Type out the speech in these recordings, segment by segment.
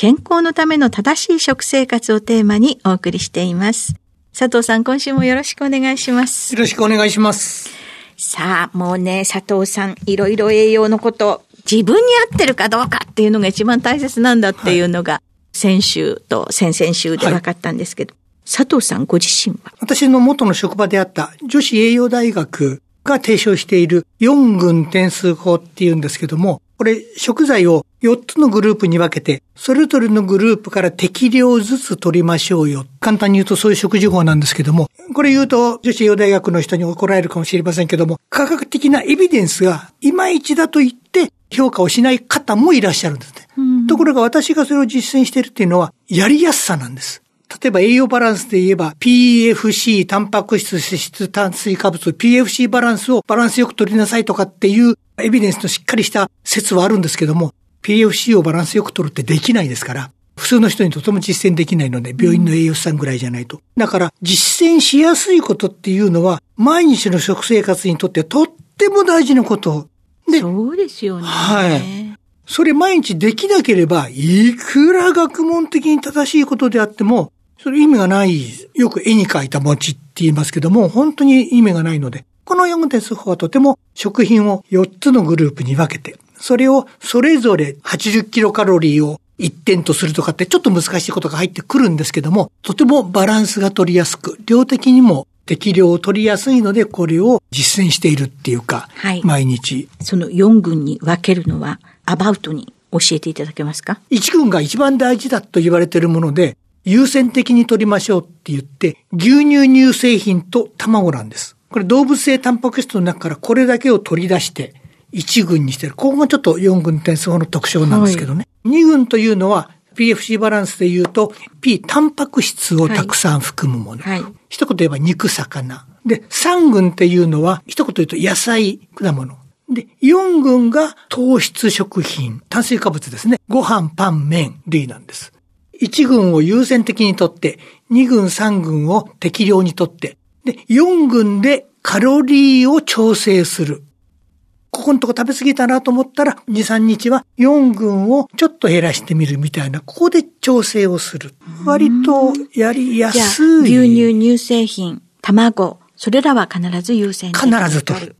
健康のための正しい食生活をテーマにお送りしています。佐藤さん、今週もよろしくお願いします。よろしくお願いします。さあ、もうね、佐藤さん、いろいろ栄養のこと、自分に合ってるかどうかっていうのが一番大切なんだっていうのが、先週と先々週で分かったんですけど、はい、佐藤さんご自身は？私の元の職場であった女子栄養大学が提唱している4群点数法っていうんですけども、これ食材を4つのグループに分けて、それぞれのグループから適量ずつ取りましょうよ。簡単に言うとそういう食事法なんですけども、これ言うと女子栄養大学の人に怒られるかもしれませんけども、科学的なエビデンスがいまいちだと言って評価をしない方もいらっしゃるんですね。ところが私がそれを実践しているっていうのは、やりやすさなんです。例えば栄養バランスで言えば PFC、タンパク質、脂質、炭水化物、PFC バランスをバランスよく取りなさいとかっていうエビデンスのしっかりした説はあるんですけども、PFC をバランスよく取るってできないですから、普通の人にとても実践できないので、病院の栄養士さんぐらいじゃないと。だから、実践しやすいことっていうのは、毎日の食生活にとってとっても大事なことで、そうですよね。はい。それ毎日できなければ、いくら学問的に正しいことであっても、それ意味がない。よく絵に描いた餅って言いますけども、本当に意味がないので、この4点数法はとても食品を4つのグループに分けて、それをそれぞれ80キロカロリーを1点とするとかってちょっと難しいことが入ってくるんですけども、とてもバランスが取りやすく、量的にも適量を取りやすいので、これを実践しているっていうか、はい、毎日。その4群に分けるのは、アバウトに教えていただけますか ?1 群が一番大事だと言われているもので、優先的に取りましょうって言って、牛乳乳製品と卵なんです。これ動物性タンパク質の中からこれだけを取り出して、1群にしてる。ここがちょっと4群点数法の特徴なんですけどね。はい、2群というのは、PFC バランスで言うと、P、タンパク質をたくさん含むもの。はい、一言言えば肉、魚。で、3群っていうのは、一言言うと野菜、果物。で、4群が糖質食品、炭水化物ですね。ご飯、パン、麺、類なんです。1群を優先的にとって、2群、3群を適量にとって、で、4群でカロリーを調整する。ここのとこ食べ過ぎたなと思ったら、2、3日は4群をちょっと減らしてみるみたいな、ここで調整をする。割とやりやすい。牛乳、乳製品、卵、それらは必ず優先必ず取る。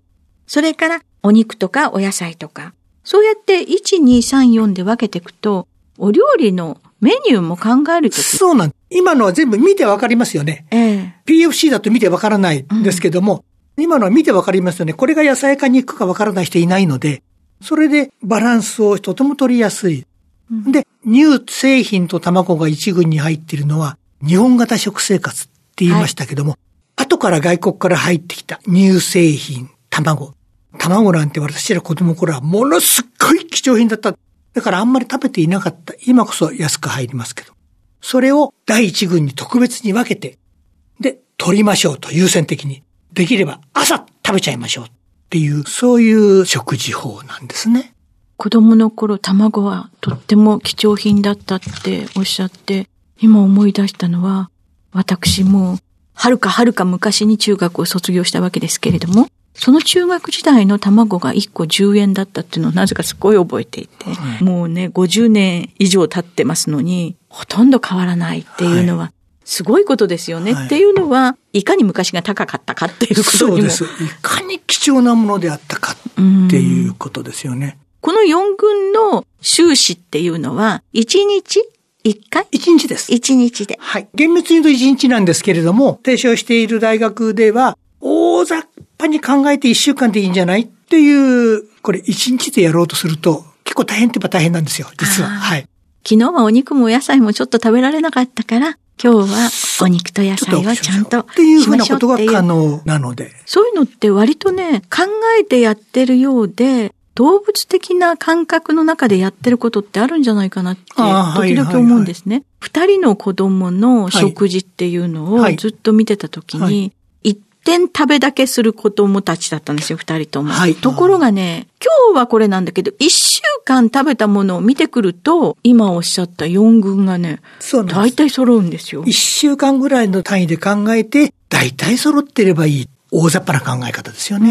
それから、お肉とかお野菜とか。そうやって1、2、3、4で分けていくと、お料理のメニューも考えるとき。そうなん今のは全部見てわかりますよね。ええ PFC だと見てわからないんですけども、今のは見てわかりますよね。これが野菜か肉かわからない人いないので、それでバランスをとても取りやすい。うん、で、乳製品と卵が一群に入っているのは、日本型食生活って言いましたけども、はい、後から外国から入ってきた乳製品、卵。卵なんて私ら子供の頃はものすっごい貴重品だった。だからあんまり食べていなかった。今こそ安く入りますけど。それを第一群に特別に分けて、で、取りましょうと優先的に。できれば朝食べちゃいましょうっていう、そういう食事法なんですね。子供の頃卵はとっても貴重品だったっておっしゃって、今思い出したのは、私も、はるかはるか昔に中学を卒業したわけですけれども、その中学時代の卵が1個10円だったっていうのをなぜかすごい覚えていて、はい、もうね、50年以上経ってますのに、ほとんど変わらないっていうのは、すごいことですよね、はい、っていうのは、いかに昔が高かったかっていうことにも。そうです。いかに貴重なものであったかっていうことですよね。この4軍の収支っていうのは、1日？1回 ?1 日です。1日で。はい。厳密に言うと1日なんですけれども、提唱している大学では、大雑把に考えて1週間でいいんじゃないっていう、これ1日でやろうとすると、結構大変って言えば大変なんですよ、実は。はい。昨日はお肉もお野菜もちょっと食べられなかったから、今日はお肉と野菜をちゃんとっていうふうなことが可能なので。そういうのって割とね、考えてやってるようで、動物的な感覚の中でやってることってあるんじゃないかなって、時々思うんですね。二、人の子供の食事っていうのをずっと見てた時に、一点食べだけする子供たちだったんですよ、二人とも。はい、ところがね、今日はこれなんだけど、一週間食べたものを見てくると、今おっしゃった四群がね、大体揃うんですよ。一週間ぐらいの単位で考えて、大体揃ってればいい。大雑把な考え方ですよね。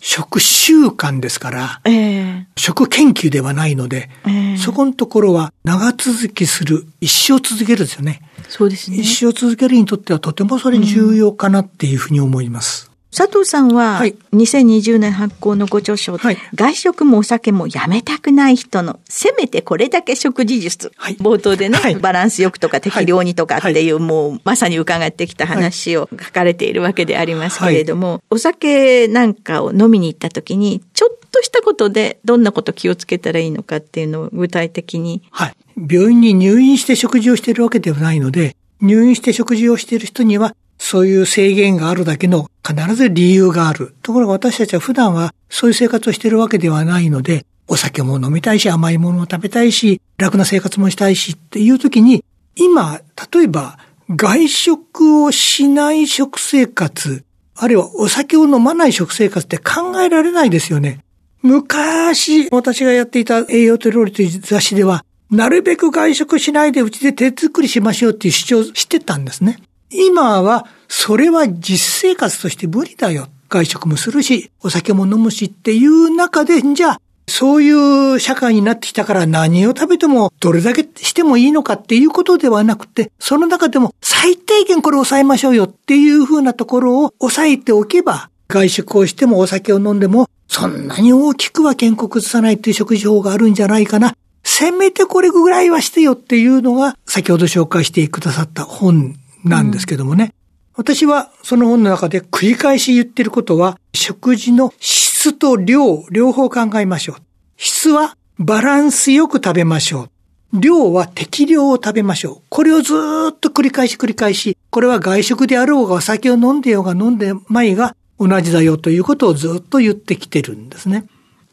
食習慣ですから、えー、食研究ではないので、えー、そこのところは長続きする、一生続けるですよね。そうですね。一生続けるにとってはとてもそれ重要かなっていうふうに思います。佐藤さんは、2020年発行のご著書、はい、外食もお酒もやめたくない人の、せめてこれだけ食事術。はい、冒頭でね、はい、バランスよくとか適量にとかっていう、もうまさに伺ってきた話を書かれているわけでありますけれども、お酒なんかを飲みに行った時に、ちょっとしたことでどんなこと気をつけたらいいのかっていうのを具体的に。はい。病院に入院して食事をしているわけではないので、入院して食事をしている人にはそういう制限があるだけの必ず理由がある。ところが私たちは普段はそういう生活をしているわけではないので、お酒も飲みたいし、甘いものも食べたいし、楽な生活もしたいしっていう時に、今、例えば外食をしない食生活、あるいはお酒を飲まない食生活って考えられないですよね。昔、私がやっていた栄養と料理という雑誌では、なるべく外食しないでうちで手作りしましょうっていう主張してたんですね。今は、それは実生活として無理だよ。外食もするし、お酒も飲むしっていう中で、じゃあ、そういう社会になってきたから何を食べてもどれだけしてもいいのかっていうことではなくて、その中でも最低限これ抑えましょうよっていうふうなところを抑えておけば、外食をしてもお酒を飲んでも、そんなに大きくは健康崩さないっていう食事法があるんじゃないかな。せめてこれぐらいはしてよっていうのが、先ほど紹介してくださった本なんですけどもね。うん、私はその本の中で繰り返し言ってることは、食事の質と量、両方考えましょう。質はバランスよく食べましょう。量は適量を食べましょう。これをずっと繰り返し繰り返し、これは外食であろうがお酒を飲んでようが飲んでまいが同じだよということをずっと言ってきてるんですね。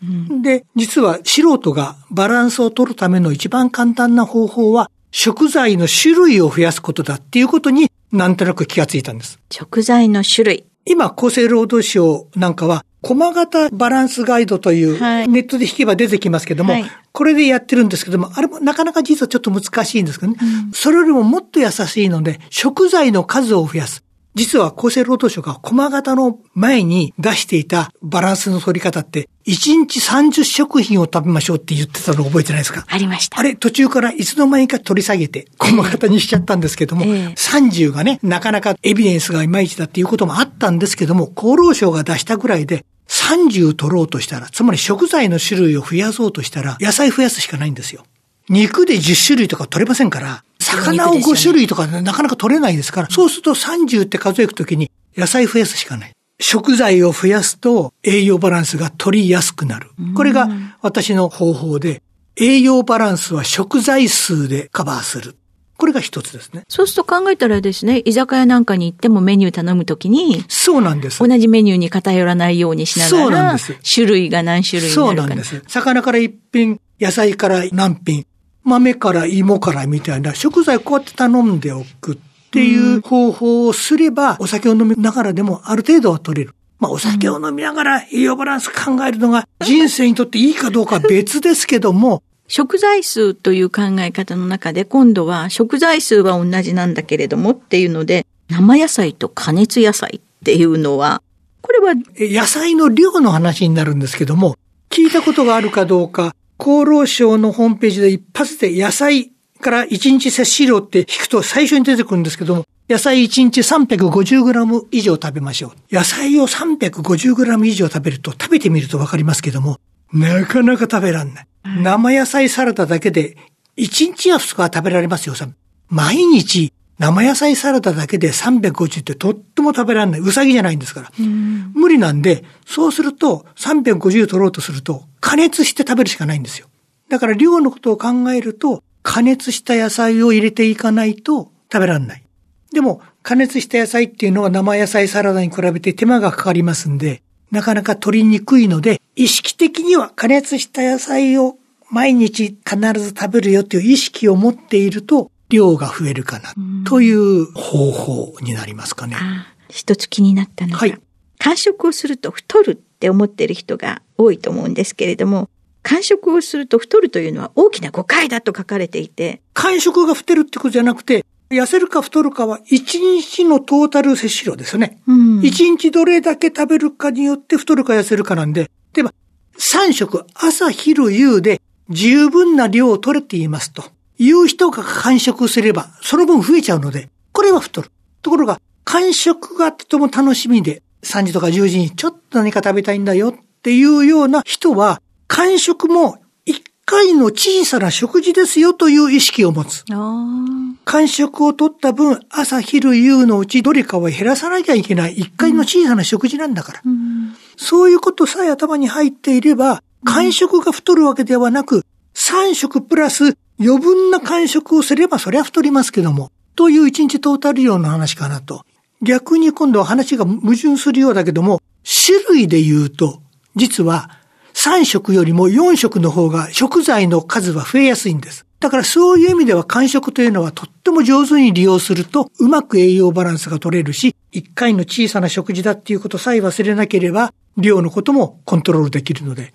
うん、で、実は素人がバランスを取るための一番簡単な方法は食材の種類を増やすことだっていうことになんとなく気がついたんです。食材の種類。今、厚生労働省なんかは、駒型バランスガイドという、ネットで引けば出てきますけども、はい、これでやってるんですけども、あれもなかなか実はちょっと難しいんですけどね。うん、それよりももっと優しいので、食材の数を増やす。実は厚生労働省が駒型の前に出していたバランスの取り方って、1日30食品を食べましょうって言ってたの覚えてないですか？ありました。あれ途中からいつの間にか取り下げて、駒型にしちゃったんですけども、えー、30がね、なかなかエビデンスがいまいちだっていうこともあったんですけども、厚労省が出したぐらいで、30取ろうとしたら、つまり食材の種類を増やそうとしたら、野菜増やすしかないんですよ。肉で10種類とか取れませんから、魚を5種類とかなかなか取れないですから、そうすると30って数えくときに野菜増やすしかない。食材を増やすと栄養バランスが取りやすくなる。これが私の方法で、栄養バランスは食材数でカバーする。これが一つですね。そうすると考えたらですね、居酒屋なんかに行ってもメニュー頼むときに、そうなんです。同じメニューに偏らないようにしながら、そうなんです。種類が何種類になるか。そうなんです。魚から一品、野菜から何品、豆から芋からみたいな食材こうやって頼んでおくっていう方法をすれば、お酒を飲みながらでもある程度は取れる。まあお酒を飲みながら栄養バランス考えるのが人生にとっていいかどうか別ですけども、食材数という考え方の中で今度は食材数は同じなんだけれどもっていうので生野菜と加熱野菜っていうのはこれは野菜の量の話になるんですけども聞いたことがあるかどうか厚労省のホームページで一発で野菜から1日摂取量って引くと最初に出てくるんですけども野菜1日 350g 以上食べましょう。野菜を 350g 以上食べると食べてみるとわかりますけども、なかなか食べらんない。生野菜サラダだけで1日や2日は食べられますよ。毎日生野菜サラダだけで350ってとっても食べられない。うさぎじゃないんですから。無理なんで、そうすると350取ろうとすると加熱して食べるしかないんですよ。だから量のことを考えると加熱した野菜を入れていかないと食べられない。でも、加熱した野菜っていうのは生野菜サラダに比べて手間がかかりますんで、なかなか取りにくいので、意識的には加熱した野菜を毎日必ず食べるよという意識を持っていると、量が増えるかな、という方法になりますかね。一つ気になったのが、はい、間食をすると太るって思ってる人が多いと思うんですけれども、間食をすると太るというのは大きな誤解だと書かれていて。間食が太るってことじゃなくて、痩せるか太るかは1日のトータル摂取量ですね。うん、1日どれだけ食べるかによって太るか痩せるかなんで、例えば3食朝昼夕で十分な量を取れていますと。いう人が間食すれば、その分増えちゃうので、これは太る。ところが、間食がとても楽しみで、3時とか10時にちょっと何か食べたいんだよっていうような人は、間食も回の小さな食事ですよという意識を持つ。間食を取った分、朝、昼、夕のうちどれかを減らさなきゃいけない一回の小さな食事なんだから。うん、そういうことさえ頭に入っていれば、間食が太るわけではなく、3食プラス余分な間食をすればそりゃ太りますけども、という一日トータル量の話かなと。逆に今度は話が矛盾するようだけども、種類で言うと、実は3食よりも4食の方が食材の数は増えやすいんです。だからそういう意味では間食というのはとっても上手に利用するとうまく栄養バランスが取れるし、1回の小さな食事だっていうことさえ忘れなければ量のこともコントロールできるので、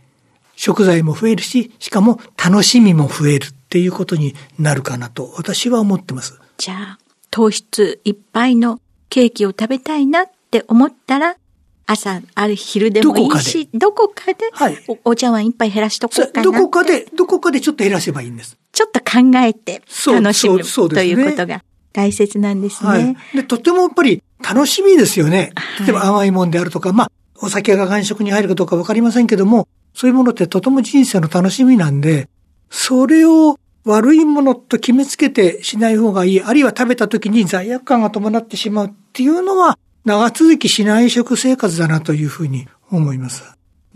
食材も増えるし、しかも楽しみも増えるっていうことになるかなと私は思ってます。じゃあ、糖質いっぱいのケーキを食べたいなって思ったら、朝、ある昼でもいいし、どこかで、はい、おお茶碗一杯減らしとこうかな。どこかで、どこかでちょっと減らせばいいんです。ちょっと考えて楽しむということが大切なんですね。はい、でとてもやっぱり楽しみですよね。例えば甘いもんであるとか、まあ、お酒が外食に入るかどうかわかりませんけども、そういうものってとても人生の楽しみなんで、それを悪いものと決めつけてしない方がいい、あるいは食べた時に罪悪感が伴ってしまうっていうのは、長続きしない食生活だなというふうに思います。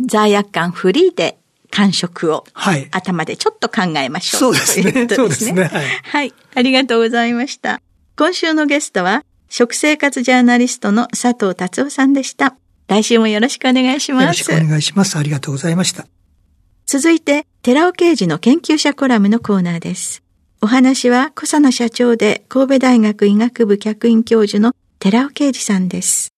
罪悪感フリーで間食を、はい、頭でちょっと考えましょう。そうですね。すねそうですね、はい。はい。ありがとうございました。今週のゲストは、食生活ジャーナリストの佐藤達夫さんでした。来週もよろしくお願いします。よろしくお願いします。ありがとうございました。続いて、寺尾刑事の研究者コラムのコーナーです。お話は、小佐野社長で神戸大学医学部客員教授の寺尾啓二さんです。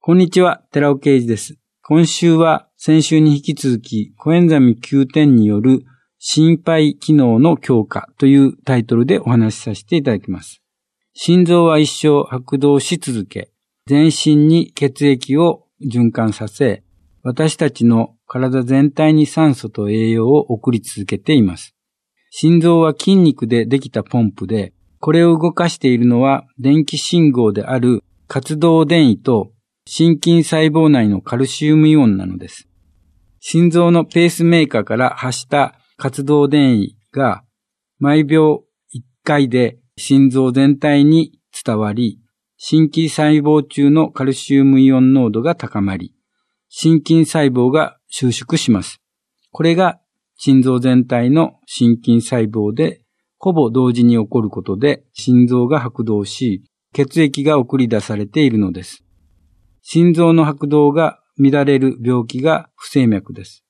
こんにちは、寺尾啓二です。今週は先週に引き続き、コエンザミ9点による心肺機能の強化というタイトルでお話しさせていただきます。心臓は一生拍動し続け、全身に血液を循環させ、私たちの体全体に酸素と栄養を送り続けています。心臓は筋肉でできたポンプで、これを動かしているのは電気信号である活動電位と心筋細胞内のカルシウムイオンなのです。心臓のペースメーカーから発した活動電位が毎秒1回で心臓全体に伝わり、心筋細胞中のカルシウムイオン濃度が高まり、心筋細胞が収縮します。これが心臓全体の心筋細胞でほぼ同時に起こることで心臓が拍動し、血液が送り出されているのです。心臓の拍動が乱れる病気が不整脈です。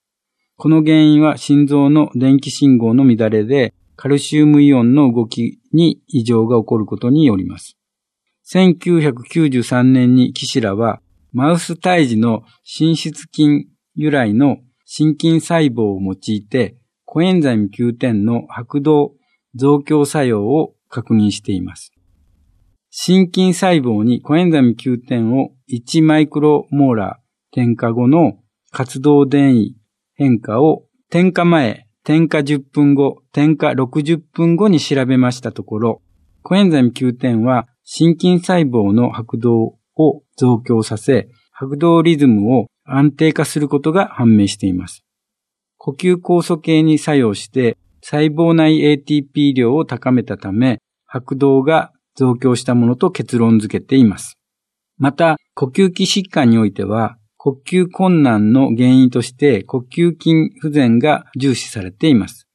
この原因は心臓の電気信号の乱れで、カルシウムイオンの動きに異常が起こることによります。1993年に騎士らは、マウス胎児の心室筋由来の心筋細胞を用いて、コエンザイム Q10 の白動増強作用を確認しています。心筋細胞にコエンザイム Q10 を1マイクロモーラー添加後の活動電位変化を添加前、添加10分後、添加60分後に調べましたところ、コエンザイム Q10 は心筋細胞の拍動を増強させ、拍動リズムを安定化することが判明しています。呼吸酵素系に作用して細胞内 ATP 量を高めたため、拍動が増強したものと結論付けています。また、呼吸器疾患においては、呼吸困難の原因として呼吸筋不全が重視されています。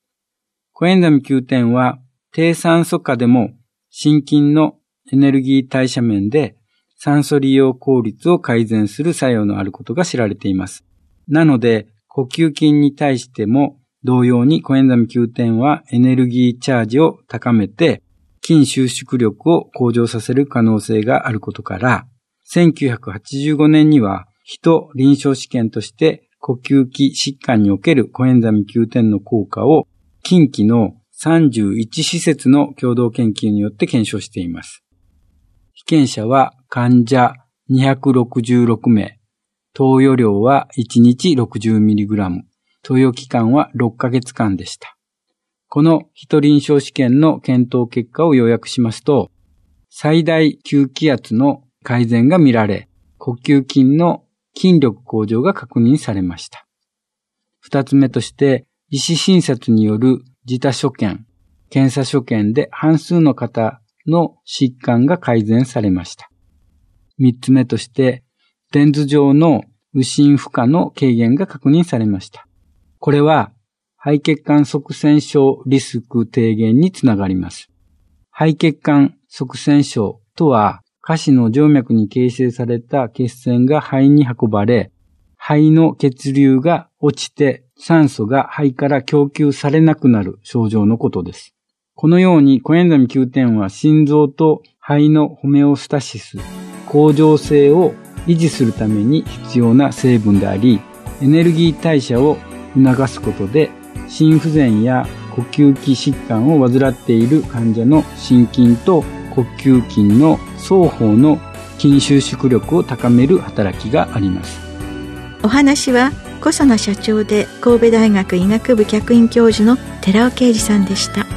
コエンザミ Q10 は低酸素下でも心筋のエネルギー代謝面で酸素利用効率を改善する作用のあることが知られています。なので、呼吸筋に対しても同様にコエンザミ Q10 はエネルギーチャージを高めて筋収縮力を向上させる可能性があることから、1985年には人臨床試験として呼吸器疾患におけるコエンザミ Q10 の効果を近畿の31施設の共同研究によって検証しています。被験者は患者266名、投与量は1日 60mg、投与期間は6ヶ月間でした。この人臨床試験の検討結果を要約しますと、最大吸気圧の改善が見られ、呼吸筋の筋力向上が確認されました。二つ目として、医師診察による自他所見、検査所見で半数の方の疾患が改善されました。三つ目として、レンズ上の右心負荷の軽減が確認されました。これは肺血管側栓症リスク低減につながります。肺血管側栓症とは下肢の静脈に形成された血栓が肺に運ばれ、肺の血流が落ちて酸素が肺から供給されなくなる症状のことです。このようにコエンザミ Q10 は心臓と肺のホメオスタシス、向上性を維持するために必要な成分であり、エネルギー代謝を促すことで心不全や呼吸器疾患を患っている患者の心筋と呼吸筋の双方の筋収縮力を高める働きがあります。お話は小佐野社長で神戸大学医学部客員教授の寺尾啓二さんでした。